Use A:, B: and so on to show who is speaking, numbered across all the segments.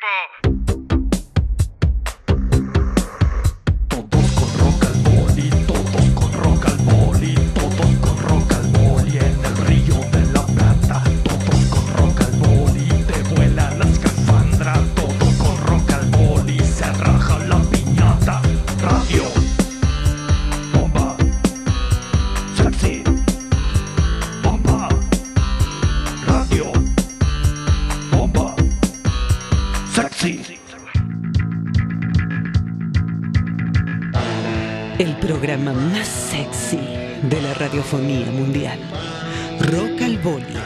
A: Todos
B: mundial. Rock al Boli.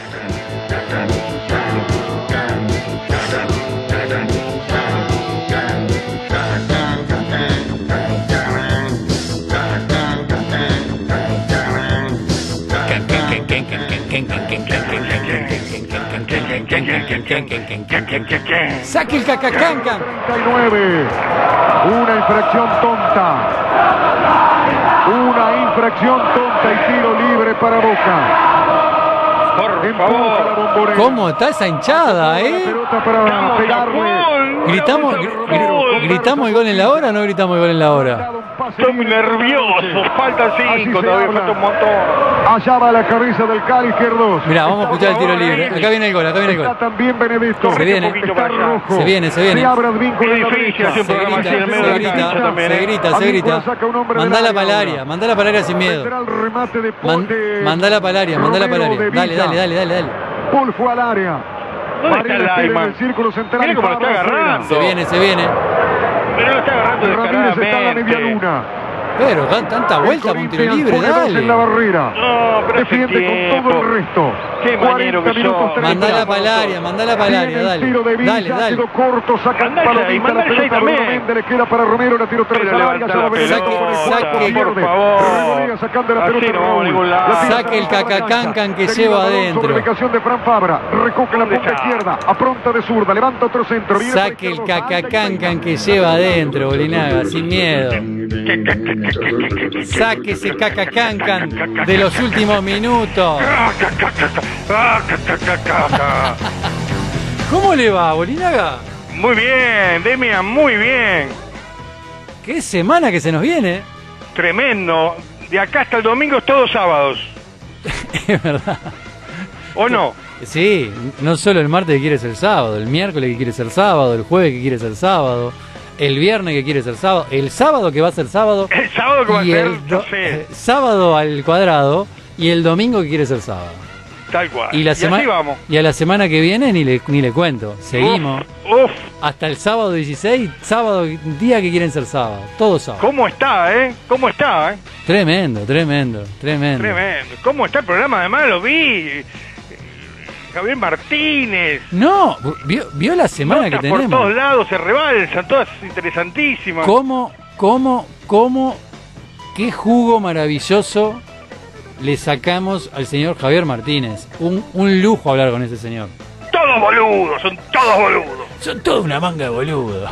C: Saque el cacacanca.
D: 39. Una infracción tonta. Infracción tonta y tiro libre para Boca.
E: Por favor.
C: ¿Cómo está esa hinchada, eh?
D: para.
C: Gritamos, gri-
E: full.
C: gritamos el gol en la hora o no gritamos el gol en la hora.
E: Estoy muy nervioso. Faltan cinco, todavía falta un montón.
D: Allá va la cabeza del Cali izquierdo.
C: Mirá, vamos a escuchar el tiro libre. Acá viene el gol, acá viene el
D: Está
C: gol.
D: también Benedetto.
C: Se viene.
D: Está rojo.
C: Se viene, se viene.
D: Se abre
E: hacer un
C: Se
E: programa
C: grita,
E: el
C: se grita, se
E: ¿eh?
C: grita, se grita.
D: saca un hombre del
C: Mandala el área, mandala para el área sin miedo.
D: El
C: mandala para el área, mandala para el
D: Romero
C: área.
D: de
C: Dale, dale, dale, dale, dale.
D: Paul fue al área.
E: ¿Dónde está el
D: el círculo central.
E: Mira cómo lo está agarrando.
C: Se viene, se viene.
E: Pero lo está agarrando
D: Ramírez está en la media luna.
C: Pero dan tanta
D: El
C: vuelta con un tiro libre,
D: dos en la
C: dale.
D: barrera.
E: No, pero
D: Defiende con todo el resto.
E: Qué
D: 40
E: mañero que
D: terminados.
C: Mandala para el área, mandala para el área, dale.
D: tiro de Villa,
C: Dale, dale.
D: corto, saca
E: Mandale ahí,
D: palomita, la pelota
E: también.
D: Le queda para Romero, la tiro tres al área, ya va Benedetto con el cuerpo,
C: saque,
D: pierde. sacando la pelota Raúl.
C: Saque el cacacancan que lleva adentro.
D: Sobre de Fran Fabra, recoge la
E: ¿Dónde
D: punta izquierda, apronta de zurda, levanta otro centro.
C: Saque el cacacancan que lleva adentro, Bolinaga, sin miedo. Saque ese cacacancan de los últimos minutos. ¿Cómo le va, Bolinaga?
E: Muy bien, Demian, muy bien.
C: Qué semana que se nos viene.
E: Tremendo. De acá hasta el domingo es todos sábados.
C: Es verdad.
E: ¿O no?
C: Sí, no solo el martes que quiere ser sábado, el miércoles que quiere ser sábado, el jueves que quiere ser sábado, el viernes que quiere ser sábado, el sábado que va a ser sábado,
E: El sábado que va a ser,
C: el
E: no sé,
C: eh, sábado al cuadrado y el domingo que quiere ser sábado.
E: tal cual.
C: Y, la
E: así
C: semana
E: vamos.
C: y a la semana que viene ni le, ni le cuento. Seguimos
E: Uf, uf,
C: hasta el sábado 16, sábado día que quieren ser sábado, todo sábado.
E: ¿cómo está, eh? ¿Cómo está, eh?
C: Tremendo, tremendo, tremendo.
E: Tremendo. ¿Cómo está el programa? Además lo vi. Javier Martínez.
C: No, vio, vio la semana que
E: Notas por
C: tenemos.
E: todos lados se rebalsan, todas interesantísimas.
C: ¿Cómo, cómo, cómo, qué jugo maravilloso le sacamos al señor Javier Martínez? Un, un lujo hablar con ese señor.
E: Todos boludos, son todos boludos.
C: Son toda una manga de boludo.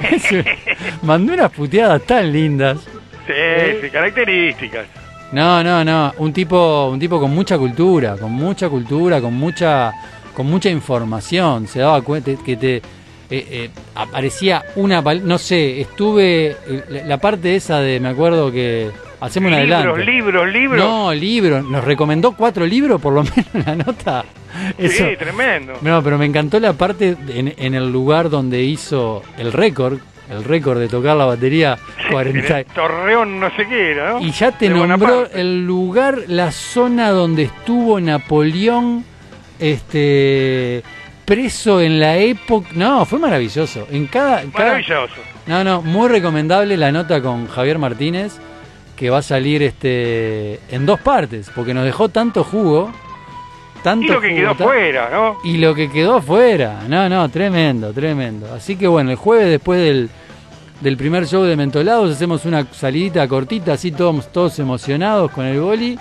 C: Mandó unas puteadas tan lindas.
E: Sí, sí, características.
C: No, no, no. Un tipo, un tipo con mucha cultura, con mucha cultura, con mucha, con mucha información. Se daba cuenta que te eh, eh, aparecía una, no sé. Estuve eh, la- parte esa de, me acuerdo que hacemos un
E: libros,
C: adelanto.
E: libros, libros.
C: No, libros. Nos recomendó cuatro libros, por lo menos la nota. Eso.
E: sí, tremendo.
C: No, pero me encantó la parte en, en el lugar donde hizo el récord, el récord de tocar la batería 40.
E: En el Torreón no sé qué era, ¿no?
C: Y ya te
E: De
C: nombró el lugar, la zona donde estuvo Napoleón, este preso en la época. No, fue maravilloso. En cada, cada-
E: Maravilloso.
C: no, no, muy recomendable la nota con Javier Martínez, que va a salir este en dos partes, porque nos dejó tanto jugo. Tanto
E: Y lo que
C: jugo,
E: quedó
C: ta-
E: fuera, ¿no?
C: y lo que quedó afuera. No, no, tremendo, tremendo. Así que bueno, el jueves después del, del primer show de Mentolados hacemos una salidita cortita, así todos, todos emocionados con el boli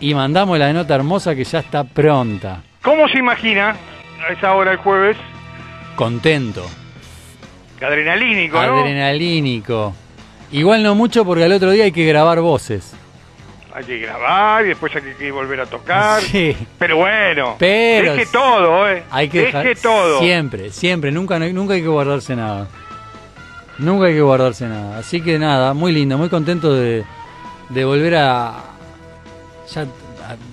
C: y mandamos la nota hermosa que ya está pronta.
E: ¿Cómo se imagina a esa hora el jueves?
C: Contento,
E: Adrenalínico, ¿no?
C: adrenalínico. Igual no mucho porque al otro día hay que grabar voces.
E: hay que grabar y después hay que, que volver a tocar.
C: Sí.
E: Pero bueno,
C: Pero
E: deje todo, ¿eh?
C: Hay que
E: deje todo.
C: Siempre, siempre, nunca, nunca hay que guardarse nada. Nunca hay que guardarse nada. Así que nada, muy lindo, muy contento de, de volver a. Ya a-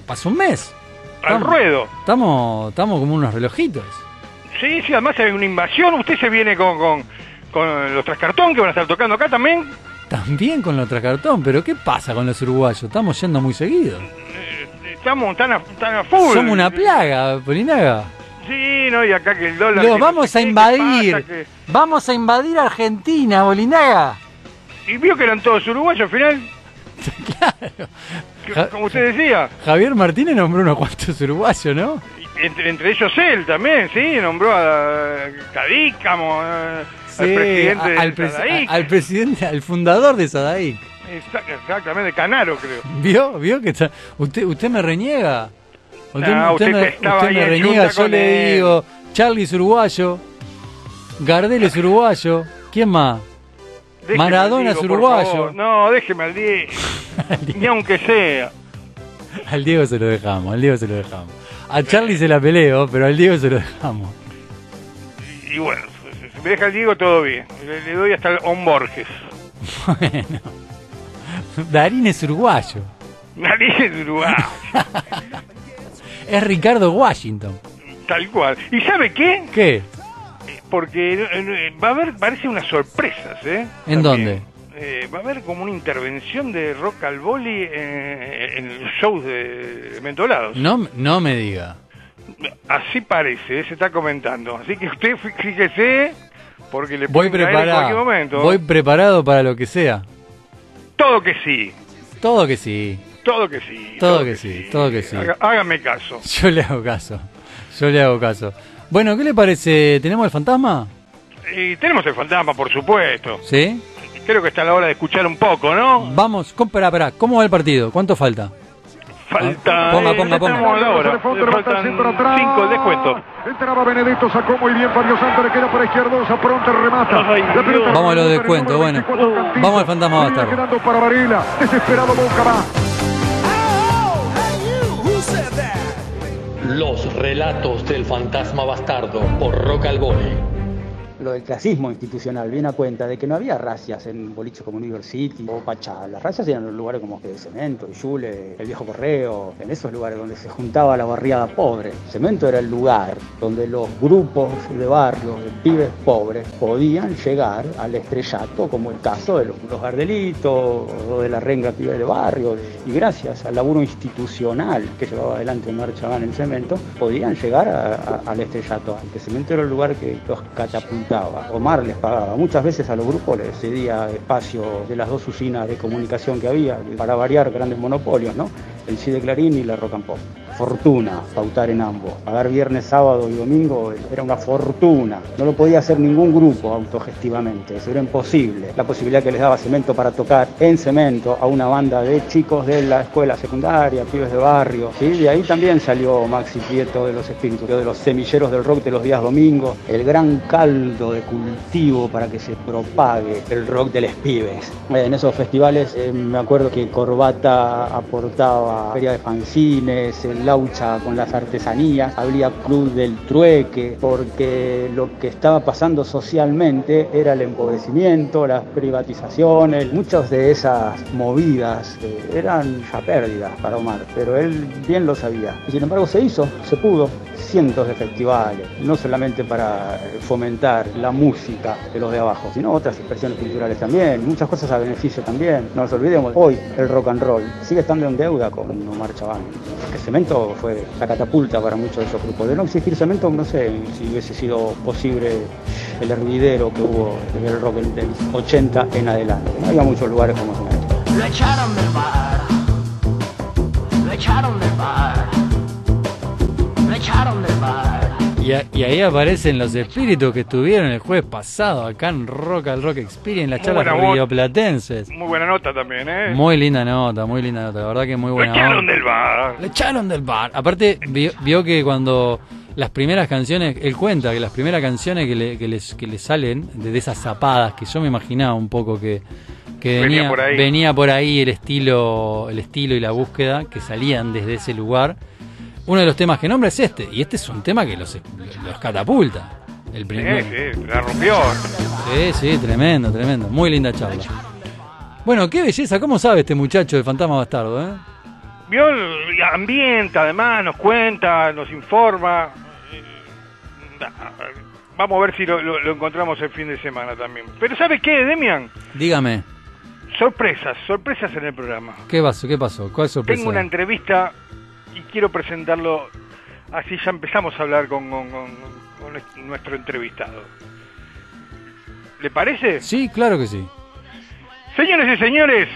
C: pasó un mes.
E: Al
C: Estamos-
E: ruedo.
C: Estamos, estamos como unos relojitos.
E: Sí, sí, además hay una invasión. Usted se viene con, con, con los trascartón que van a estar tocando acá también.
C: También con los cartón, pero ¿qué pasa con los uruguayos? Estamos yendo muy seguido.
E: Eh, Estamos tan a, tan a full.
C: Somos una plaga, Polinaga.
E: Sí, no, y acá que el dólar...
C: Los
E: no
C: vamos a invadir.
E: pasa, que-
C: Vamos a invadir Argentina, Bolinaga.
E: Y vio que eran todos uruguayos al final. Que-
C: Ja-
E: Como usted decía.
C: Javier Martínez nombró unos cuantos uruguayos, ¿no?
E: Entre, entre ellos él también, sí, nombró a Cadícamo, eh, al presidente
C: a-
E: de
C: al, a- al presidente, al fundador de Sadaic.
E: Exa- Exactamente, Canaro creo.
C: ¿Vio? ¿Vio que está? Usted, usted me reniega. Usted,
E: No,
C: usted
E: usted
C: me,
E: estaba
C: usted me reniega, yo le digo, Charlie es uruguayo, Gardel es uruguayo, ¿quién más?
E: Déjeme
C: Maradona
E: al
C: es uruguayo.
E: No, déjeme al Diego. Ni aunque sea.
C: Al Diego se lo dejamos, al Diego se lo dejamos. A Charlie se la peleo, pero al Diego se lo dejamos.
E: Y bueno, si me deja el Diego, todo bien. Le, le doy hasta el On Borges.
C: Bueno. Darín es uruguayo.
E: Nariz es Uruguay.
C: Es Ricardo Washington.
E: Tal cual. ¿Y sabe qué?
C: ¿Qué?
E: Porque eh, va a haber, parece unas sorpresas, ¿eh?
C: ¿En
E: También.
C: dónde?
E: Eh, va a haber como una intervención de Rock al Boli eh, en los shows de Mentolados.
C: No, no me diga.
E: Así parece, eh, se está comentando. Así que usted fí- fíjese, porque le
C: Voy
E: caer en cualquier
C: preparado.
E: momento.
C: Voy preparado para lo que sea.
E: Todo que sí,
C: Todo que sí.
E: Todo que sí.
C: Todo que sí, todo que sí.
E: Haga- hágame caso.
C: Yo le hago caso. Yo le hago caso. Bueno, ¿qué le parece? ¿Tenemos el fantasma?
E: Y tenemos el fantasma, por supuesto.
C: ¿Sí?
E: Creo que está la hora de escuchar un poco, ¿no?
C: Vamos, com- pará, pará. ¿Cómo va el partido? ¿Cuánto falta?
E: Falta.
C: Ponga,
E: eh,
C: ponga, ponga.
E: a la hora. Le faltan cinco el descuento.
D: Entraba Benedetto, sacó muy bien Fabio Santos, le queda para izquierdosa, pronto remata.
E: Ay.
C: Vamos a los descuentos, bueno.
D: 24, Cantilo.
C: Vamos al fantasma bastardo.
D: quedando para Varela, desesperado Boca va.
A: Los relatos del fantasma bastardo por Rock al.
F: Lo del clasismo institucional viene a cuenta de que no había racias en boliches como New York City o Pachá. Las racias eran los lugares como que Cemento, Yule, el Viejo Correo, en esos lugares donde se juntaba la barriada pobre. Cemento era el lugar donde los grupos de barrios, de pibes pobres, podían llegar al estrellato, como el caso de los, los Gardelitos o de la renga pibes de barrio. Y gracias al laburo institucional que llevaba adelante Omar Chaván en Cemento, podían llegar al estrellato. Que Cemento era el lugar que los Omar les pagaba. Muchas veces a los grupos les cedía espacio de las dos usinas de comunicación que había, para variar grandes monopolios, ¿no? El CIDE Clarín y la Rock. Fortuna pautar en ambos. Pagar viernes, sábado y domingo era una fortuna. No lo podía hacer ningún grupo autogestivamente. Eso era imposible. La posibilidad que les daba Cemento para tocar en Cemento a una banda de chicos de la escuela secundaria, pibes de barrio. ¿sí? De ahí también salió Maxi Prieto de los espíritus, de los semilleros del rock de los días domingos. El gran caldo de cultivo para que se propague el rock de los pibes. En esos festivales eh, me acuerdo que Corbata aportaba feria de fanzines, el Laucha con las artesanías, había Club del Trueque, porque lo que estaba pasando socialmente era el empobrecimiento, las privatizaciones, muchas de esas movidas eh, eran ya pérdidas para Omar, pero él bien lo sabía. Y sin embargo se hizo, se pudo, cientos de festivales, no solamente para eh, fomentar la música de los de abajo, sino otras expresiones culturales también, muchas cosas a beneficio también. No nos olvidemos, hoy el rock and roll sigue estando en deuda con Omar Chaván. Que Cemento fue la catapulta para muchos de esos grupos. De no existir Cemento, no sé si hubiese sido posible el hervidero que hubo desde el rock del 80 en adelante. No había muchos lugares como Cemento.
G: Lo del del. Echaron del bar.
C: Y, a- y ahí aparecen los espíritus que estuvieron el jueves pasado acá en Rock al Rock Experience, las
E: Muy
C: charlas rioplatenses.
E: Muy buena nota también, ¿eh?
C: Muy linda nota, muy linda nota, la verdad que muy buena.
E: echaron
C: onda.
E: del bar.
C: Le echaron del bar. Aparte, vio, vio que cuando las primeras canciones, él cuenta que las primeras canciones que le, que les, que le salen de, de esas zapadas, que yo me imaginaba un poco que, que
E: Venía
C: venía,
E: por ahí.
C: venía por ahí el estilo, el estilo y la búsqueda que salían desde ese lugar. Uno de los temas que nombra es este, y este es un tema que los, los catapulta. El
E: Sí,
C: primer.
E: sí, la rompió.
C: Sí, sí, tremendo, tremendo. Muy linda charla. Bueno, qué belleza, ¿cómo sabe este muchacho de Fantasma Bastardo? Eh?
E: Vio, el- ambienta, además, nos cuenta, nos informa. Eh, Vamos a ver si lo, lo- lo encontramos el fin de semana también. Pero ¿sabe qué, Demian?
C: Dígame,
E: Sorpresas, sorpresas en el programa.
C: ¿qué pasó? ¿Qué pasó? ¿Cuál sorpresa?
E: Tengo una entrevista y quiero presentarlo, así ya empezamos a hablar con, con- con- con nuestro entrevistado. ¿Le parece?
C: Sí, claro que sí.
E: Señores y señores,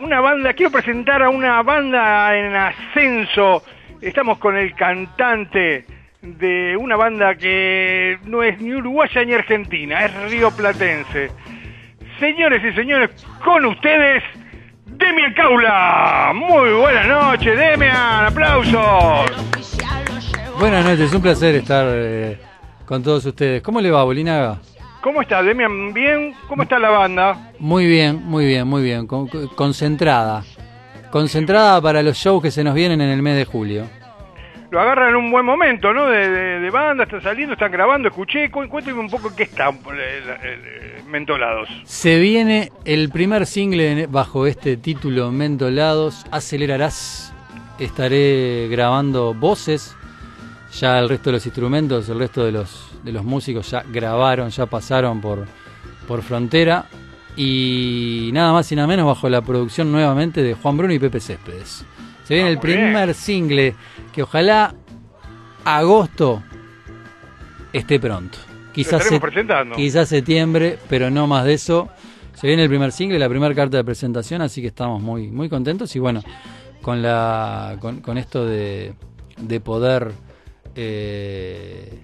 E: una banda, quiero presentar a una banda en ascenso. Estamos con el cantante de una banda que no es ni uruguaya ni argentina, es rioplatense. Señores y señores, con ustedes, Demian Caula. Muy buenas noches, Demian, aplausos.
C: Buenas noches, un placer estar eh, con todos ustedes. ¿Cómo le va, Bolinaga?
E: ¿Cómo está, Demian? ¿Bien? ¿Cómo está la banda?
C: Muy bien, muy bien, muy bien. Con- con- concentrada. Concentrada para los shows que se nos vienen en el mes de julio.
E: Lo agarran en un buen momento, ¿no? De, de- banda, están saliendo, están grabando, escuché. Cu- Cuénteme un poco qué está eh, eh, Mentolados.
C: Se viene el primer single bajo este título Mentolados. Acelerarás. Estaré grabando voces. Ya el resto de los instrumentos, el resto de los, de los músicos ya grabaron, ya pasaron por, por frontera. Y nada más y nada menos bajo la producción nuevamente de Juan Bruno y Pepe Céspedes. Se viene
E: Ah,
C: el
E: bien.
C: primer single que ojalá agosto esté pronto. Quizás, se-
E: presentando.
C: quizás septiembre, pero no más de eso. Se viene el primer single, la primera carta de presentación, así que estamos muy, muy contentos y bueno, con la con, con esto de, de poder eh,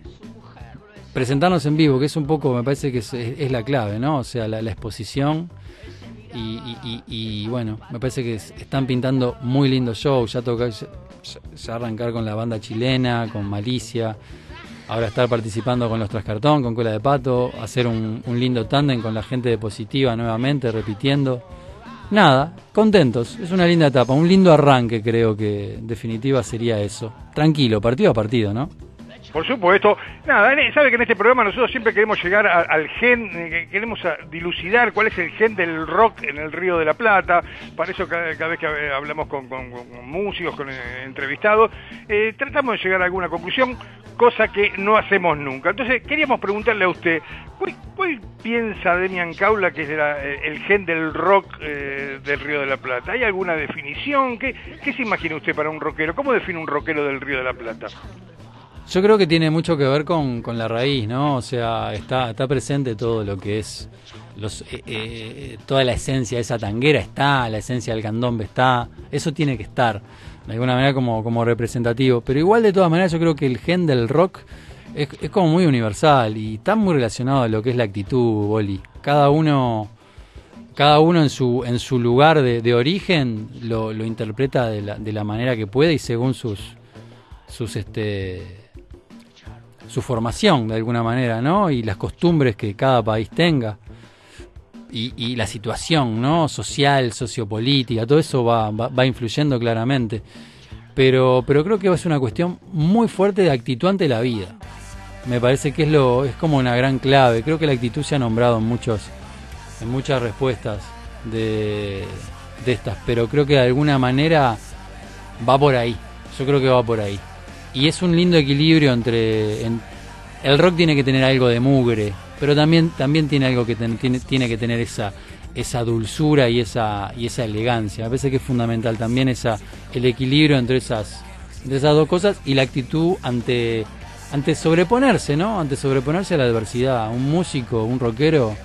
C: presentarnos en vivo, que es un poco, me parece que es, es- es la clave, ¿no? O sea, la, la exposición y, y- y- bueno, me parece que es- están pintando muy lindo show, ya toca ya, arrancar con la banda chilena, con Malicia, ahora estar participando con los Trascartón, con Cola de Pato, hacer un, un lindo tándem con la gente de Positiva nuevamente, repitiendo. Nada, contentos, es una linda etapa, un lindo arranque creo que en definitiva sería eso. Tranquilo, partido a partido, ¿no?
E: Por supuesto. Nada, sabe que en este programa nosotros siempre queremos llegar al gen, eh, que queremos dilucidar cuál es el gen del rock en el Río de la Plata. Para eso cada, vez que eh, hablamos con, músicos, con eh, entrevistados, eh, tratamos de llegar a alguna conclusión, cosa que no hacemos nunca. Entonces queríamos preguntarle a usted, ¿cuál, cuál piensa Demian Caula que es el gen del rock del Río de la Plata? ¿Hay alguna definición? ¿Qué, ¿Qué se imagina usted para un rockero? ¿Cómo define un rockero del Río de la Plata?
C: Yo creo que tiene mucho que ver con, con la raíz, ¿no? O sea, está, está presente todo lo que es, los, eh, eh, toda la esencia de esa tanguera está, la esencia del candombe está, eso tiene que estar, de alguna manera como, como representativo. Pero igual de todas maneras yo creo que el gen del rock es, es como muy universal y está muy relacionado a lo que es la actitud, Boli. Cada uno cada uno en su en su lugar de, de origen lo, lo interpreta de la, de la manera que puede y según sus sus este su formación de alguna manera, ¿no? Y las costumbres que cada país tenga. Y, la situación, ¿no? Social, sociopolítica, todo eso va, va, va influyendo claramente. Pero, pero creo que es una cuestión muy fuerte de actitud ante la vida. Me parece que es lo, es como una gran clave. Creo que la actitud se ha nombrado en muchos, en muchas respuestas de, de estas, pero creo que de alguna manera va por ahí. Yo creo que va por ahí. Y es un lindo equilibrio entre. en- el rock tiene que tener algo de mugre, pero también, también tiene algo que ten- tiene, tiene que tener esa, esa dulzura y esa, y esa elegancia. Me parece que es fundamental también esa, el equilibrio entre esas, entre esas dos cosas y la actitud ante, ante sobreponerse, ¿no? Ante sobreponerse a la adversidad. Un músico, un rockero.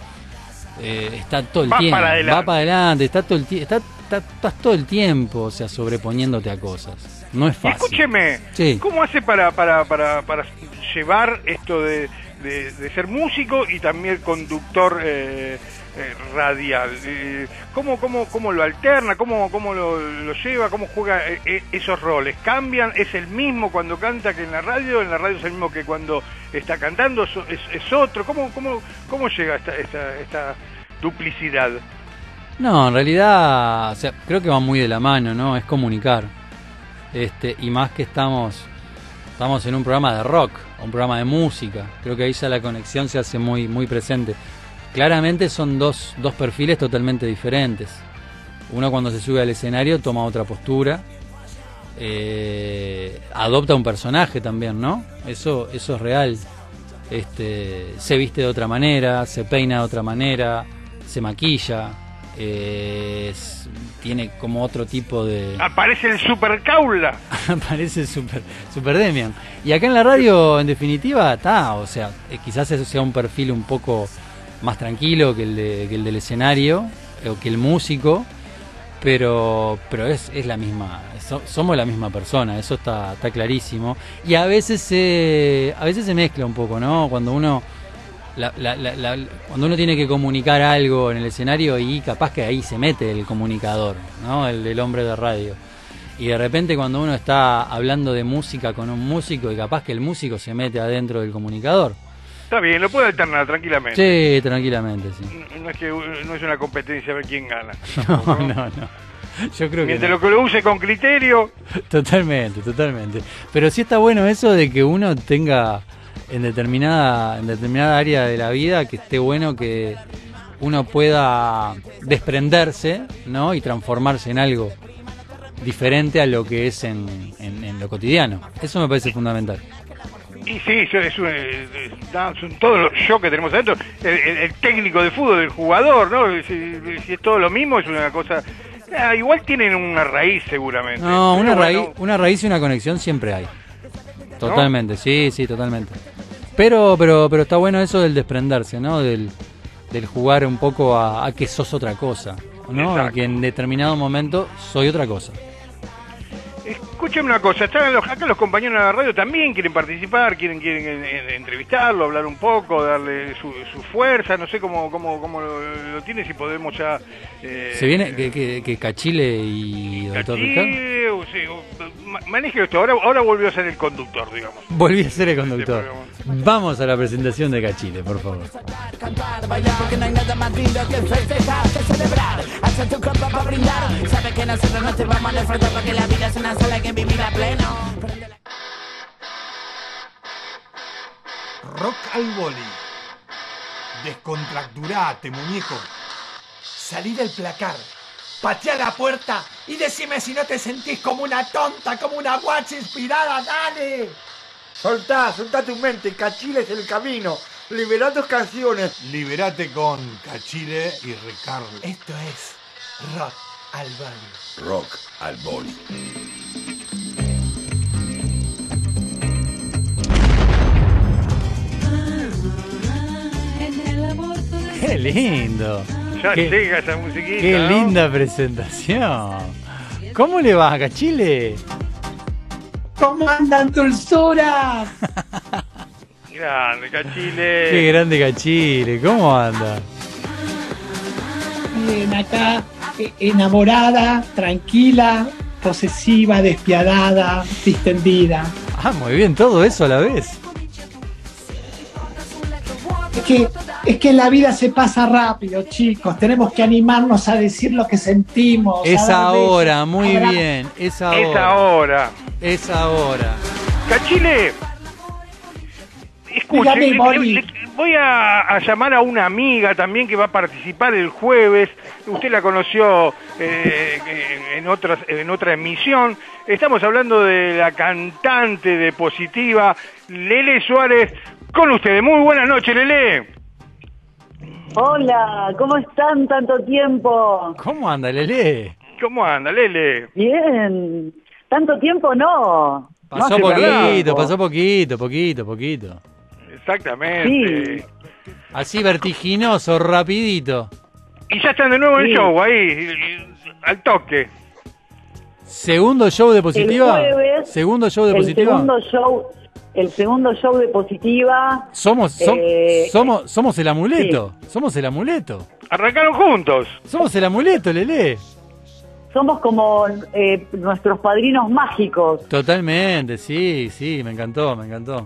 C: eh, está todo el
E: Va
C: tiempo,
E: para
C: va para adelante, está todo el está, está- estás todo el tiempo, o sea, sobreponiéndote a cosas. No es
E: Y
C: fácil.
E: escúcheme,
C: Sí.
E: ¿cómo hace para, para, para, para llevar esto de, de- de ser músico y también conductor eh, eh, radial? Eh, ¿cómo, cómo, ¿Cómo lo alterna? ¿Cómo, cómo lo, lo lleva? ¿Cómo juega esos roles? ¿Cambian? ¿Es el mismo cuando canta que en la radio? ¿En la radio es el mismo que cuando está cantando? ¿Es, es- es otro? ¿Cómo, cómo, ¿Cómo llega esta, esta, esta, duplicidad.
C: No, en realidad, o sea, creo que va muy de la mano, ¿no? Es comunicar. Este, y más que estamos estamos en un programa de rock, un programa de música. Creo que ahí ya la conexión se hace muy muy presente. Claramente son dos, dos perfiles totalmente diferentes. Uno cuando se sube al escenario toma otra postura, eh, adopta un personaje también, ¿no? Eso, eso es real. Este, se viste de otra manera, se peina de otra manera, se maquilla, eh, tiene como otro tipo de...
E: Aparece el super caula.
C: Parece super, super Demian. Y acá en la radio, en definitiva, está, o sea, eh, quizás eso sea un perfil un poco más tranquilo que el, de- que el del escenario, o que el músico, pero, pero es, es la misma, so- somos la misma persona, eso está, está clarísimo. Y a veces se, a veces se mezcla un poco, ¿no? Cuando uno, la- la- la- la- cuando uno tiene que comunicar algo en el escenario y capaz que ahí se mete el comunicador, ¿no? El, el hombre de radio. Y de repente cuando uno está hablando de música con un músico y capaz que el músico se mete adentro del comunicador.
E: Está bien, lo puede alternar tranquilamente.
C: Sí, tranquilamente, sí.
E: No es que no es una competencia a ver quién gana.
C: No, no, no. Yo creo que
E: Mientras
C: no.
E: lo que lo use con criterio,
C: Totalmente, totalmente. Pero sí está bueno eso de que uno tenga en determinada, en determinada área de la vida que esté bueno que uno pueda desprenderse, ¿no? Y transformarse en algo diferente a lo que es en, en- en lo cotidiano. Eso me parece fundamental.
E: y sí, es un, da- son todos los shows que tenemos adentro. El, el- el técnico de fútbol, el jugador, ¿no? Si, si es todo lo mismo, es una cosa. Ah, igual tienen una raíz, seguramente.
C: No, una
E: bueno,
C: raíz, una raíz y una conexión siempre hay. Totalmente, sí, sí, totalmente. Pero, pero, pero está bueno eso del desprenderse, ¿no? Del, del jugar un poco a, a que sos otra cosa, ¿no? A que en determinado momento soy otra cosa.
E: Escúchame una cosa, están los, acá los compañeros de la radio también quieren participar, quieren quieren eh, eh, entrevistarlo, hablar un poco, darle su, su fuerza, no sé cómo cómo, cómo lo, lo tiene, si podemos ya... eh,
C: Se viene que, que, que Cachile y Doctor.
E: Cachile, ma- maneje esto, ahora, ahora volvió a ser el conductor, digamos.
C: Volví a ser el conductor.
E: Este
C: Vamos a la presentación de Cachile, por favor.
H: cantar, bailar, porque no hay nada más lindo que festejar, que celebrar. Hacer tu cuerpo para brindar. Sabes que nosotros no te vamos a disfrutar porque la vida es una sola hay que vivir a pleno. Prende la-
I: Rock al boli. Descontracturate, muñeco. Salí del placar. Patea la puerta y decime si no te sentís como una tonta, como una guacha inspirada, dale.
J: Soltá, soltá tu mente, Cachile es el camino. Liberá tus canciones.
I: Liberate con Cachile y Ricardo. Esto es Rock al boli.
K: Rock al boli.
C: ¡Qué lindo!
E: Ya
C: Qué-
E: llega esa musiquita,
C: ¡Qué
E: ¿no?
C: linda presentación! ¿Cómo le va, Cachile?
L: ¿Cómo andan dulzuras?
E: Grande, Cachile.
C: Qué grande Cachile, ¿cómo anda?
L: Bien, acá, eh, enamorada, tranquila, posesiva, despiadada, distendida.
C: Ah, muy bien, todo eso a la vez.
L: Es que, es que la vida se pasa rápido, chicos. Tenemos que animarnos a decir lo que sentimos.
C: Es ahora,
L: besos,
C: muy bien, es
E: Es
C: ahora. Es ahora.
E: Cachile, escuche,
L: Dígame,
E: le-
L: Boli.
E: le- le- voy a, a llamar a una amiga también que va a participar el jueves. Usted la conoció eh, en, en otras, en otra emisión. Estamos hablando de la cantante de Positiva, Lele Suárez, con ustedes. Muy buenas noches, Lele.
M: Hola, ¿cómo están tanto tiempo?
C: ¿Cómo anda, Lele?
E: ¿Cómo anda, Lele?
M: Bien, tanto tiempo no.
C: Pasó
M: No
C: poquito, pasó poquito, poquito, poquito.
E: Exactamente.
C: Así vertiginoso, rapidito.
E: Y ya están de nuevo en
M: Sí.
E: el show, ahí, al toque.
C: Segundo show de positiva.
M: El jueves,
C: Segundo show de
M: el
C: positiva.
M: segundo show, el segundo show de Positiva.
C: Somos, som-
M: eh,
C: somos, somos el amuleto. Somos el amuleto.
E: Arrancaron juntos.
C: Somos el amuleto, Lele.
M: Somos como eh, nuestros padrinos mágicos,
C: Totalmente, sí, sí, me encantó, me encantó.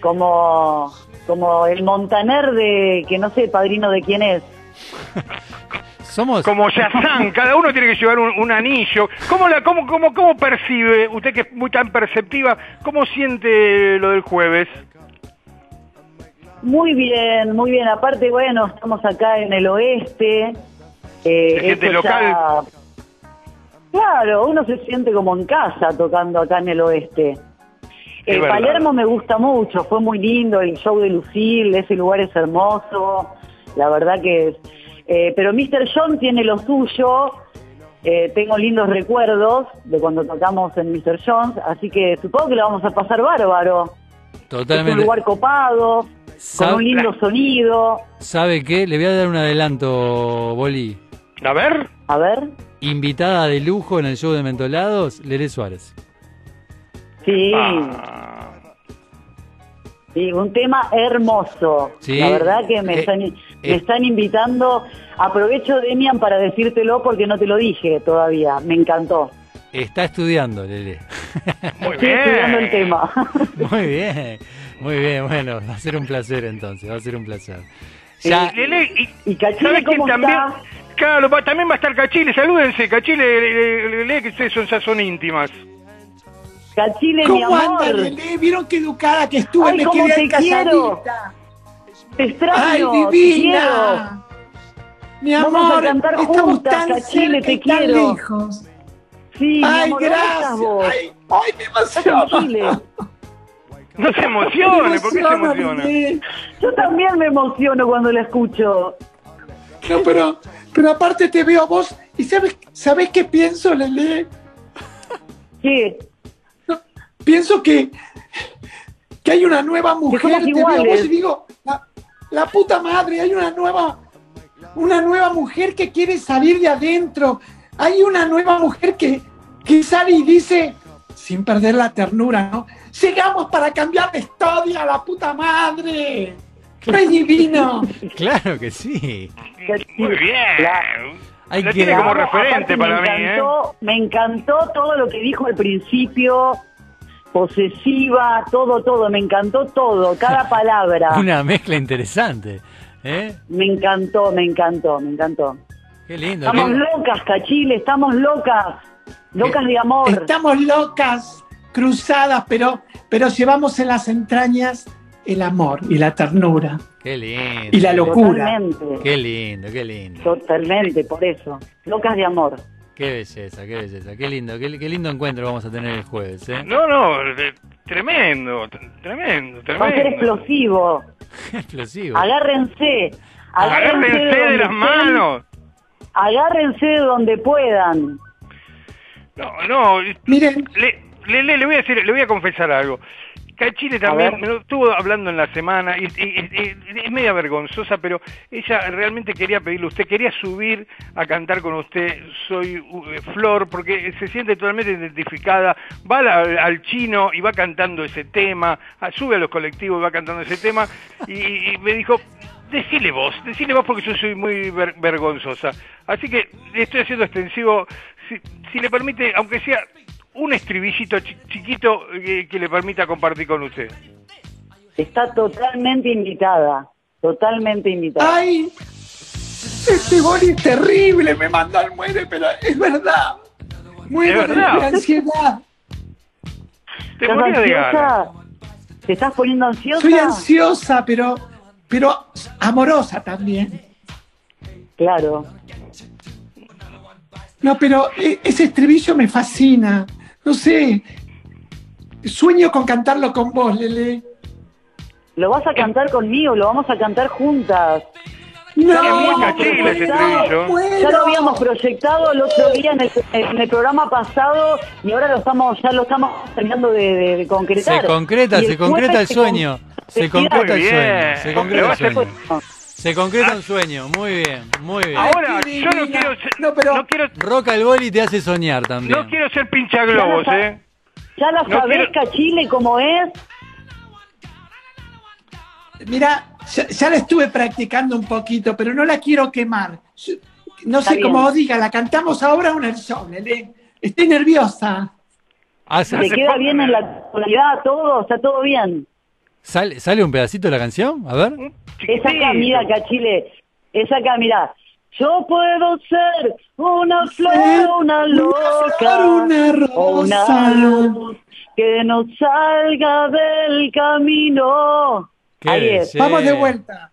M: como, como el Montaner de, que no sé, padrino de quién es.
C: somos...
E: como Yazán, cada uno tiene que llevar un, un anillo. ¿Cómo, la, cómo, cómo, ¿Cómo percibe, usted que es muy tan perceptiva, cómo siente lo del jueves?
M: Muy bien, muy bien. Aparte, bueno, estamos acá en el oeste. Eh, ya-
E: local.
M: Claro, uno se siente como en casa tocando acá en el oeste.
E: Es
M: Eh. Palermo me gusta mucho, fue muy lindo el show de Lucille, ese lugar es hermoso, la verdad que. Eh, pero Mr. John tiene lo suyo, eh, tengo lindos recuerdos de cuando tocamos en Mr. Jones, así que supongo que lo vamos a pasar bárbaro. Es un
C: Totalmente.
M: lugar copado, con un lindo sonido.
C: ¿Sabe qué? Le voy a dar un adelanto, Boli.
E: A ver.
M: A ver.
C: Invitada de lujo en el show de Mentolados, Lere Suárez.
M: Sí.
E: Ah.
M: Sí, un tema hermoso.
C: Sí.
M: La verdad que me,
C: Eh,
M: están, me
C: eh.
M: están invitando. Aprovecho, Demian, para decírtelo porque no te lo dije todavía. Me encantó.
C: Está estudiando, Lele.
E: Muy
M: Estoy estudiando el tema.
C: Muy bien, muy bien. Bueno, va a ser un placer entonces, va a ser un placer. Ya,
E: Eh, Lele, y,
M: ¿Y Cachile
E: ¿sabe quién
M: cómo
E: también?
M: está?
E: Claro, va- también va a estar Cachile, salúdense, Cachile, Lele, que ustedes son, ya son íntimas.
M: Cachile, mi
L: ¿Cómo
M: amor.
L: anda, Lelé? ¿Vieron qué educada que estuve?
M: Ay,
L: Me
M: cómo
L: quedé
M: te quiero.
L: calladita.
M: Te
L: ¡Ay,
M: extraño, quiero.
L: divina! Mi
M: Vamos
L: amor,
M: a cantar
L: estamos
M: juntas,
L: tan
M: Cachile,
L: cerca
M: te
L: y tan
M: quiero.
L: lejos.
M: Sí, mi
L: Ay,
M: amor, ¿dónde
L: gracias.
M: vos?
L: Ay, ay, me emociona.
E: No se emocione, ¿por qué se
L: emociona.
M: Yo también me emociono cuando la escucho.
L: No, pero, pero aparte te veo a vos y sabes, ¿sabes qué pienso, Lele?
M: ¿Qué?
L: Pienso que, que hay una nueva mujer.
M: somos
L: Te veo a vos y digo, la, la puta madre, hay una nueva, una nueva mujer que quiere salir de adentro. Hay una nueva mujer que, que sale y dice, sin perder la ternura, ¿no? Llegamos para cambiar la historia, la puta madre. ¡Qué divino!
C: claro que sí.
E: Muy bien.
C: Hay que-
E: tiene como
M: Claro,
E: referente
M: aparte
E: para
M: me
E: mí, ¿eh?
M: Me encantó todo lo que dijo al principio, posesiva, todo, todo, me encantó todo, cada palabra.
C: Una mezcla interesante. ¿eh?
M: Me encantó, me encantó, me encantó.
C: Qué lindo.
M: Estamos
C: qué-
M: locas, Cachile, estamos locas, locas de amor.
L: Estamos locas, cruzadas, pero, pero llevamos en las entrañas el amor y la ternura
C: Qué lindo.
L: y la locura.
M: Totalmente,
C: Qué lindo, qué lindo.
M: totalmente, por eso, locas de amor.
C: Qué belleza, qué belleza. Qué lindo, qué, qué lindo encuentro vamos a tener el jueves. ¿eh?
E: No, no, de- tremendo, t- tremendo,
M: Va a ser
E: tremendo.
M: explosivo.
C: Explosivo.
M: Agárrense,
E: Agárrense de
M: donde
E: las
M: estén,
E: manos.
M: Agárrense de donde puedan.
E: No, no,
L: Miren,
E: le, le, le- le voy a decir, le voy a confesar algo. Cachile también
M: ver.
E: me lo estuvo hablando en la semana y, y- y- y es media vergonzosa, pero ella realmente quería pedirle a usted, quería subir a cantar con usted, soy uh, Flor, porque se siente totalmente identificada, va al, al chino y va cantando ese tema, sube a los colectivos y va cantando ese tema, y, y me dijo, decile vos, decile vos porque yo soy muy ver- vergonzosa. Así que estoy haciendo extensivo, si, si le permite, aunque sea un estribillito chi- chiquito eh, que le permita compartir con usted.
M: Está totalmente invitada, totalmente invitada.
L: ay, este boli es terrible, me manda al muere, pero es verdad. Muero
E: Es
L: de,
E: verdad.
L: de ansiedad.
E: Te
M: ¿Estás ansiosa? ¿Te estás poniendo ansiosa?
L: Soy ansiosa, pero, pero amorosa también.
M: Claro.
L: No, pero e- ese estribillo me fascina. No sé. Sueño con cantarlo con vos, Lele.
M: Lo vas a cantar conmigo, lo vamos a cantar juntas.
L: No,
M: proyectado-
E: estribillo.
M: Ya lo habíamos proyectado el otro día en el, en el programa pasado y ahora lo estamos ya lo estamos terminando de, de- de concretar.
C: Se concreta, se concreta el sueño. Se
M: concreta-
C: el sueño. Se concreta el sueño. Se concreta un sueño. Muy bien, muy bien.
E: Ahora, yo no quiero ser,
L: No, pero-
E: no quiero,
C: Roca el boli te hace soñar también.
E: no quiero ser
M: Ya lo sa-
E: ¿eh?
M: Ya la
E: No
M: sabés,
E: quiero-
M: Cachile, cómo es.
L: Mira, ya, ya la estuve practicando un poquito, pero no la quiero quemar. No
M: Está
L: sé
M: bien.
L: cómo diga, la cantamos ahora el show, Lele. Estoy nerviosa.
C: Hace-
M: ¿Te queda bien en la actualidad todo? ¿Está todo bien?
C: ¿Sale, ¿Sale un pedacito de la canción? A ver.
M: Es acá, mira, Cachile. Es acá, mira. Yo puedo ser una flor, una loca,
L: una
M: o una
L: rosa.
M: luz que no salga del camino.
C: Qué
M: Ahí es.
L: Vamos de vuelta.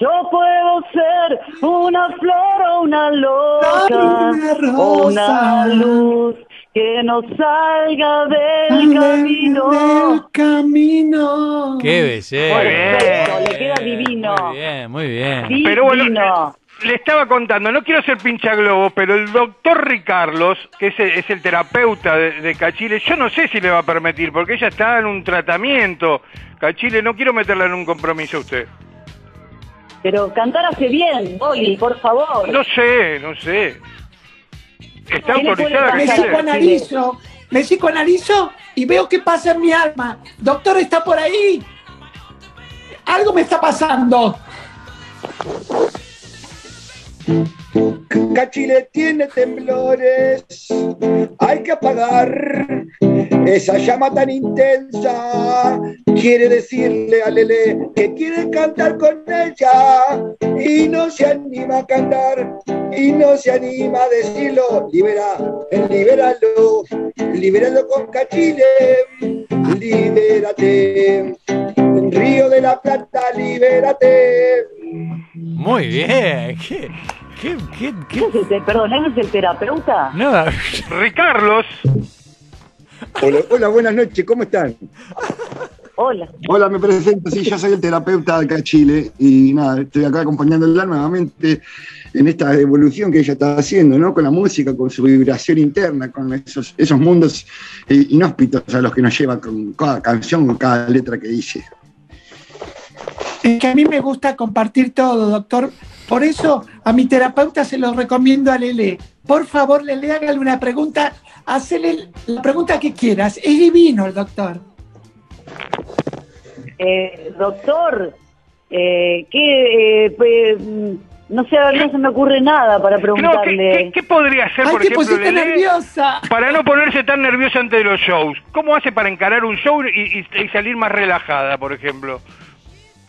M: Yo puedo ser una flor o una loca,
L: Una
M: o una
L: rosa.
M: luz que no salga del camino.
L: Del camino.
C: Qué belleza.
M: Perfecto, le queda divino.
C: Muy bien, muy bien.
E: Pero bueno,
M: Divino.
E: le, le estaba contando, no quiero ser pincha globo, pero el doctor Ricarlos, que es el, es el terapeuta de, de Cachile, yo no sé si le va a permitir, porque ella está en un tratamiento. Cachile, no quiero meterla en un compromiso a usted.
M: Pero cantar hace bien, Boli, por favor.
E: No sé, no sé. Está
M: ¿Qué le
E: autorizada
L: Me psicoanalizo, me psicoanalizo y veo qué pasa en mi alma. Doctor, ¿está por ahí? Algo me está pasando.
N: Cachile tiene temblores, hay que apagar esa llama tan intensa. Quiere decirle a Lele que quiere cantar con ella y no se anima a cantar y no se anima a decirlo. Libera, libéralo, libéralo con Cachile, libérate. Río de la Plata, libérate.
C: Muy bien. ¿Qué, qué, qué, qué?
M: ¿Qué es el te- Perdón, ¿es el terapeuta?
C: No,
E: Ricarlos,
N: Hola, hola, buenas noches, ¿cómo están?
M: Hola.
N: Hola, me presento, sí, yo soy el terapeuta de acá Chile y nada, estoy acá acompañándola nuevamente en esta evolución que ella está haciendo, ¿no? Con la música, con su vibración interna, con esos, esos mundos eh, inhóspitos a los que nos lleva con cada canción, con cada letra que dice.
L: Es que a mí me gusta compartir todo, doctor. Por eso a mi terapeuta se lo recomiendo a Lele. Por favor, Lele, hágale una pregunta. Hacele la pregunta que quieras. Es divino el doctor.
M: Eh, doctor, eh, ¿qué, eh, pe- mm, no sé, a ver, no se me ocurre nada para
E: no, ¿qué,
M: preguntarle.
E: qué- qué podría hacer,
L: ¡Ay,
E: por ejemplo,
L: pusiste
E: Lelé,
L: nerviosa!
E: para no ponerse tan nerviosa antes de los shows? ¿Cómo hace para encarar un show y, y- y salir más relajada, por ejemplo?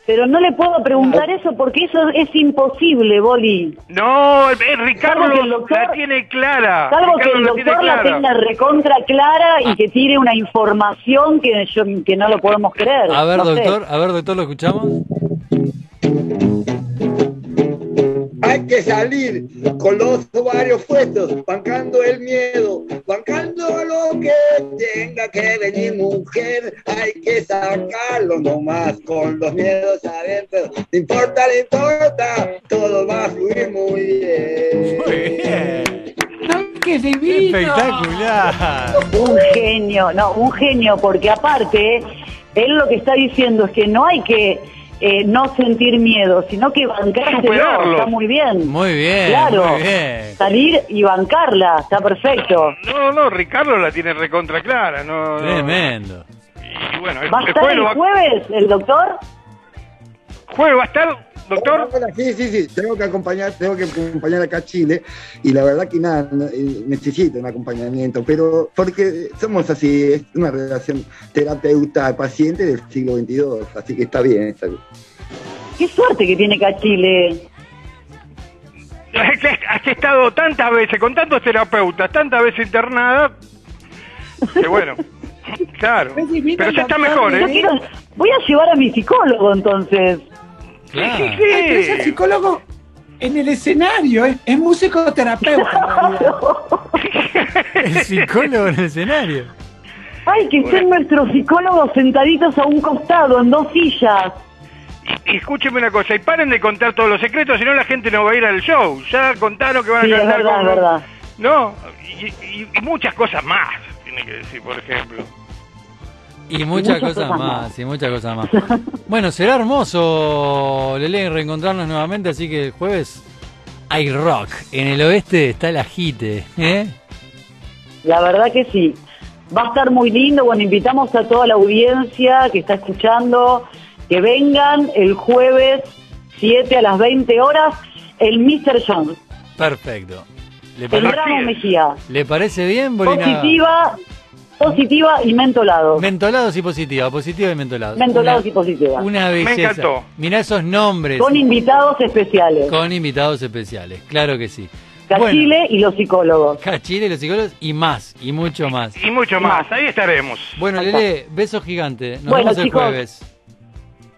M: Pero no le puedo preguntar eso porque eso es imposible, Boli.
E: No, eh, Ricardo
M: el doctor-
E: la tiene clara.
M: Salvo que el
E: la tiene
M: doctor la tenga recontra clara y que tire una información que, yo, que no lo podemos creer.
C: a ver,
M: No sé.
C: doctor, a ver, doctor, ¿lo escuchamos?
N: Que salir con los ovarios puestos, bancando el miedo, bancando lo que tenga que venir mujer. Hay que sacarlo nomás con los miedos adentro. No importa, no importa, todo va a fluir muy bien.
C: Muy bien.
L: ¡No, qué divino!
C: Espectacular.
M: Un genio, no, un genio, porque aparte, él lo que está diciendo es que no hay que eh, no sentir miedo, sino que
E: Superarlo.
M: está muy bien.
C: Muy bien,
M: Claro.
C: muy bien.
M: Salir y bancarla, está perfecto.
E: No, no, Ricardo la tiene recontra clara. No, no.
C: Tremendo.
E: Y bueno, el,
M: ¿Va a
E: el
M: estar
E: jueves,
M: el
E: va,
M: jueves el doctor?
E: jueves va a estar, doctor.
N: Sí, sí, sí, tengo que acompañar, tengo que acompañar acá a Chile y la verdad que nada, eh, necesito un acompañamiento, pero porque somos así, es una relación terapeuta-paciente del siglo XXII, así que está bien, está bien.
M: Qué suerte que tiene Cachile.
E: Has estado tantas veces con tantos terapeutas, tantas veces internada, que bueno, claro.
L: Es divino
E: Pero ya está mejor, ¿eh?
M: quiero, voy a llevar a mi psicólogo entonces.
C: Claro.
L: Ay, pero es el psicólogo en el escenario, es, es musicoterapeuta.
C: El psicólogo en el escenario.
M: Hay que ser nuestros psicólogos sentaditos a un costado, en dos sillas.
E: Y escúcheme una cosa, y paren de contar todos los secretos, si no la gente no va a ir al show. Ya contaron que van a
M: Sí, es
E: cantar
M: verdad,
E: con...
M: es verdad.
E: No, y, y- y muchas cosas más, tiene que decir, por ejemplo.
C: Y muchas,
M: muchas
C: cosas
M: cosas
C: más,
M: más.
C: y muchas cosas más. Bueno, será hermoso, Lele, reencontrarnos nuevamente, así que el jueves hay rock. En el oeste está el agite, ¿eh?
M: La verdad que sí. Va a estar muy lindo. Bueno, invitamos a toda la audiencia que está escuchando que vengan el jueves 7 a las 20 horas el Mr. Jones.
C: Perfecto. ¿Le,
M: El
C: pare-
M: Ramos Mejía.
C: ¿Le parece bien, Bolina?
M: Positiva, Positiva y mentolados.
C: Mentolados y positiva, positiva y mentolados.
M: Mentolados
C: Una-
M: y positiva.
C: Una belleza.
E: encantó.
C: Mirá esos nombres.
M: Con invitados especiales.
C: Con invitados especiales, claro que sí.
M: Cachile y los psicólogos.
C: Cachile, los psicólogos y más, y mucho más.
E: Y mucho más, ahí estaremos.
C: Bueno. Lele, besos gigantes. Nos
M: Bueno,
C: vemos el
M: chicos.
C: jueves.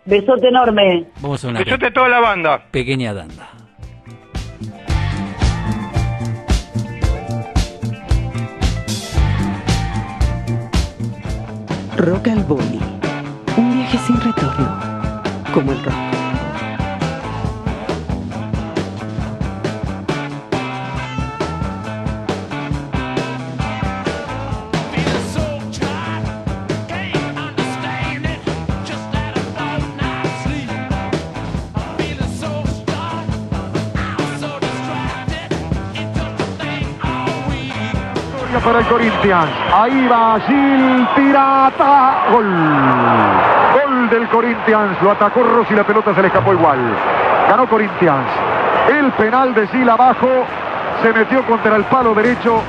M: Besote enorme.
C: Vamos a una
E: Besote a toda la banda.
C: pequeña tanda.
B: Rock al Boli. Un viaje sin retorno. Como el rock.
D: Para el Corinthians. Ahí va Gil, tirata, gol. Gol del Corinthians. Lo atacó Rossi, la pelota se le escapó igual. Ganó Corinthians. El penal de Gil abajo. Se metió contra el palo derecho.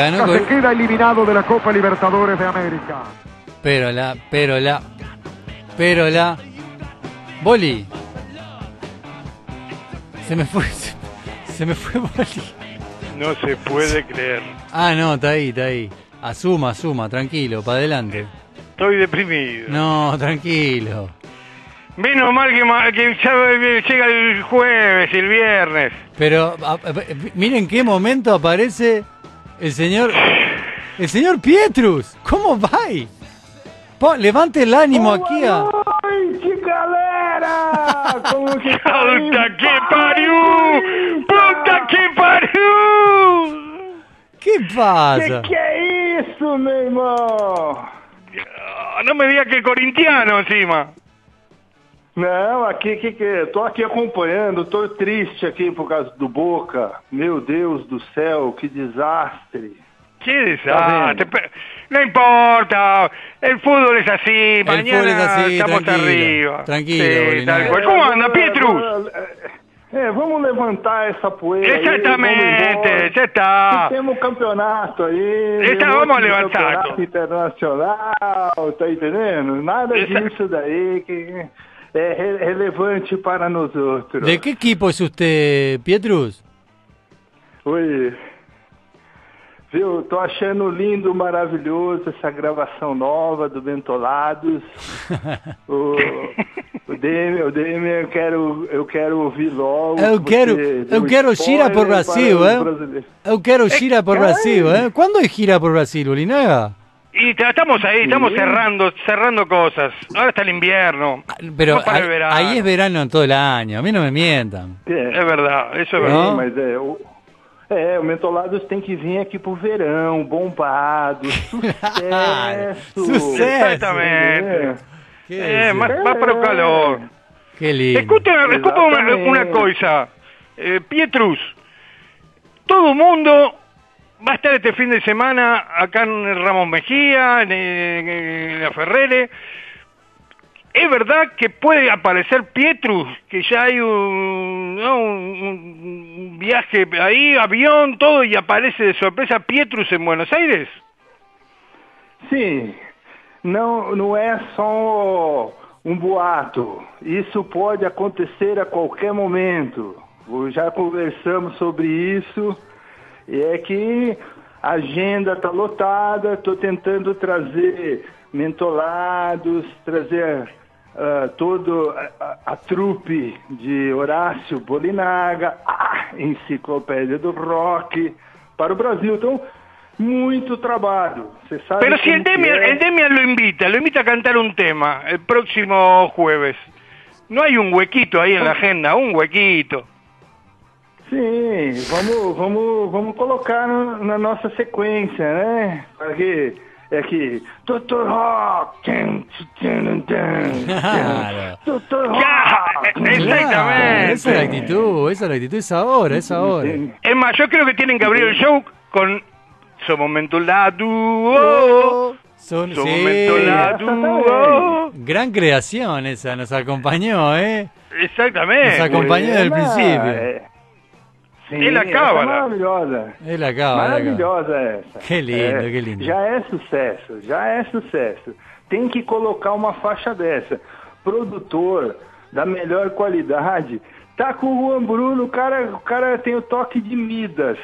C: Ganó
D: se queda eliminado de la Copa Libertadores de América.
C: Pero la, pero la, pero la. Boli. Se me fue, se, se me fue Boli.
E: No se puede creer.
C: Ah, no, está ahí, está ahí. Asuma, asuma, tranquilo, para adelante.
E: Estoy deprimido.
C: No, tranquilo.
E: Menos mal que, que ya llega el jueves el viernes.
C: Pero a- a- miren qué momento aparece el señor, el señor Pietrus. ¿Cómo va? ahí? Po- levante el ánimo aquí a.
O: ¡Ay, qué galera! Como que
E: ¡Puta que pariu! ¡Puta que pariu!
C: ¿Qué pasa?
O: Que que é isso, meu irmão?
E: Ah, No me diga que corintiano encima.
O: Não, aqui que que tô aqui acompanhando, tô triste aqui por causa do Boca. Meu Deus do céu, que desastre.
E: ¡Qué desastre! Pe- No importa, el fútbol es así, mañana
C: fútbol es así,
E: estamos
C: tranquilo,
E: arriba.
C: tranquilo,
E: Sí,
C: Bolívar.
E: tal cual. ¿Cómo anda, Pietrus?
O: É, vamos levantar essa poeira aí,
E: Exatamente,
O: vamos embora.
E: já está.
O: Que Temos um campeonato aí.
E: Está,
O: um
E: vamos
O: monte de
E: levantar.
O: campeonato internacional, tá entendendo? Nada
E: Exa-
O: disso daí que é re- relevante para nós outros.
C: ¿De qué equipo es usted, Pietrus?
O: Oi. Viu, tô achando lindo, maravilhoso essa gravação nova do Mentolados. o, o DM, o DM eu quero, eu quero ouvir logo.
C: Eu quero, eu quero gira por Brasil,
O: brasileiros.
C: Eu quero gira por Brasil, ¿eh? ¿Cuándo hay gira por Brasil, Bolinaga?
E: Y ta- estamos ahí, estamos cerrando, cerrando cosas. Ahora está el invierno.
C: Pero
E: Va para
C: ahí,
E: el verano.
C: ahí es verano todo el año, a mí no me mientan.
E: Es verdad, eso es
O: É,
E: verdad.
O: mas é, o, é, o Mentolados tem que vir aqui pro verão, bombado, sucesso.
C: Sucesso.
E: Exactamente.
C: ¿Qué
E: Eh, más, más para el calor.
C: Qué lindo.
E: Escucha una,
O: Exactamente.
E: una cosa. Eh, Pietrus, todo mundo va a estar este fin de semana acá en Ramos Mejía, en, la Ferrere. ¿Es verdad que puede aparecer Pietrus? Que ya hay un, ¿no? viaje ahí, avión, todo, y aparece de sorpresa Pietrus en Buenos Aires.
O: Sim, não, não é só um boato. Isso pode acontecer a qualquer momento. Já conversamos sobre isso. E é que a agenda está lotada. Estou tentando trazer mentolados, trazer ah, todo a, a- a trupe de Horácio Bolinaga, a enciclopédia do rock para o Brasil. Então, muito trabalho. Você sabe
E: Pero si el Demian,
O: é.
E: el Demian lo invita, lo invita a cantar un tema el próximo jueves. No hay un huequito ahí en la agenda, un huequito.
O: Sim, vamos, vamos, vamos colocar no- na nossa sequência, né? Porque é que Dr. Rock.
C: Claro.
O: Dr. Rock.
C: Claro, esa es la actitud, esa es la actitud, es ahora, es ahora.
E: Es más, yo creo que tienen que abrir el show con Somos Mentola Dúo.
C: Son,
E: Somos
C: sí.
E: Dúo.
C: Gran creación esa, nos acompañó, ¿eh?
E: Exactamente.
C: Nos acompañó desde el principio.
O: É, sim,
E: É la
O: essa
E: cábala.
O: maravilhosa.
C: Es la cábala.
O: Maravilhosa essa.
C: Que lindo,
O: É,
C: que lindo.
O: Já é sucesso, já é sucesso. Tem que colocar uma faixa dessa. Produtor da melhor qualidade. Tá com o Juan Bruno, o cara, o cara tem o toque de Midas.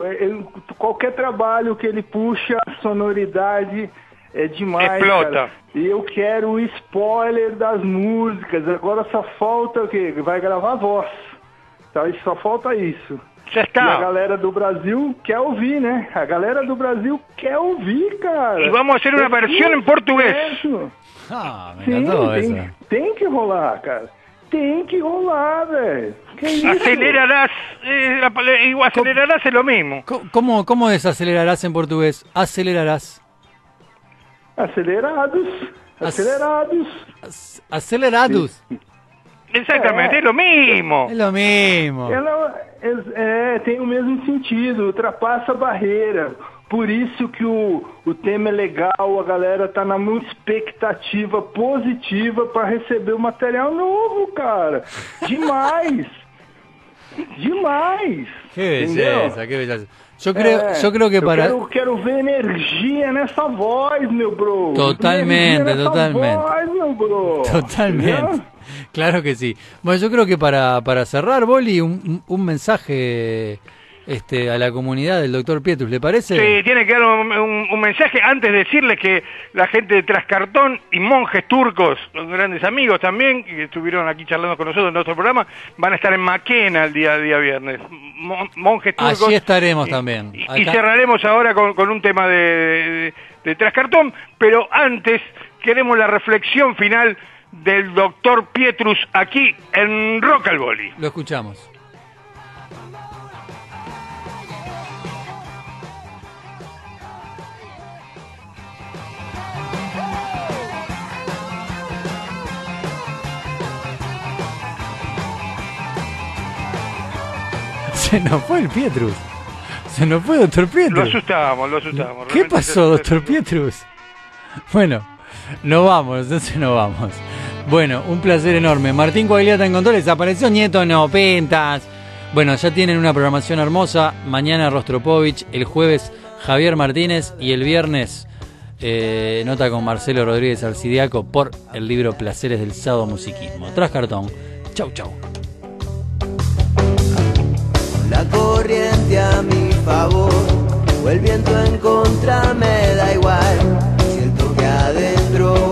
O: É, é, qualquer trabalho que ele puxa, a sonoridade é demais.
E: Explota.
O: E eu quero o spoiler das músicas. Agora só falta o quê? Vai gravar voz. Então, só falta isso.
E: Já
O: E a
E: está.
O: galera do Brasil quer ouvir, né? A galera do Brasil quer ouvir, cara.
E: Y vamos a hacer una
O: É
E: versión en portugués.
O: sucesso.
C: Ah, me
O: Sim,
C: encantó
O: tem,
C: eso.
O: tem que rolar, cara. Tem que rolar, velho. Que isso?
E: Acelerarás, eh, la pala- igual acelerarás es lo mismo.
C: ¿Cómo, ¿Cómo desacelerarás en portugués? Acelerarás.
O: Acelerados. Acelerados.
C: Acelerados.
E: Exactamente, es lo mismo.
C: Es lo mismo.
O: Ela é, é, tem o mesmo sentido, ultrapassa a barreira. Por isso que o, o tema é legal, a galera tá numa expectativa positiva para receber o material novo, cara. Demais! Demais!
C: Qué
O: Entendeu?
C: belleza, qué belleza. Yo creo,
O: É,
C: yo creo que
O: eu
C: para...
O: Quero, quero ver energia nessa voz, meu bro.
C: Totalmente, totalmente.
O: Voz, meu bro.
C: Totalmente.
O: Entendeu?
C: Claro que sí. Bueno, yo creo que para, para cerrar, Boli, un, un- mensaje este, a la comunidad del doctor Pietrus, ¿le parece?
E: Sí, tiene que dar un, un- un mensaje antes de decirles que la gente de Trascartón y monjes turcos, los grandes amigos también, que estuvieron aquí charlando con nosotros en nuestro programa, van a estar en Maquena el día, día viernes. Mon- monjes turcos.
C: Allí estaremos también.
E: Y cerraremos ahora con, con un tema de, de, de Trascartón, pero antes queremos la reflexión final del doctor Pietrus aquí en Rock al Boli.
C: Lo escuchamos. Se nos fue el Pietrus. Se nos fue doctor
E: Lo
C: Pietrus.
E: asustamos, lo asustamos.
C: ¿Qué
E: Realmente
C: pasó, doctor Pietrus? Bueno, no vamos, entonces no vamos. Bueno, un placer enorme. Martín Coagliata en controles, apareció Nieto, no, Pentas. Bueno, ya tienen una programación hermosa. Mañana Rostropovich, el jueves Javier Martínez y el viernes eh, nota con Marcelo Rodríguez Arcidiaco por el libro Placeres del Sábado Musiquismo. Tras cartón. Chau, chau.
P: La corriente a mi favor o el viento en contra me da igual. Siento que adentro.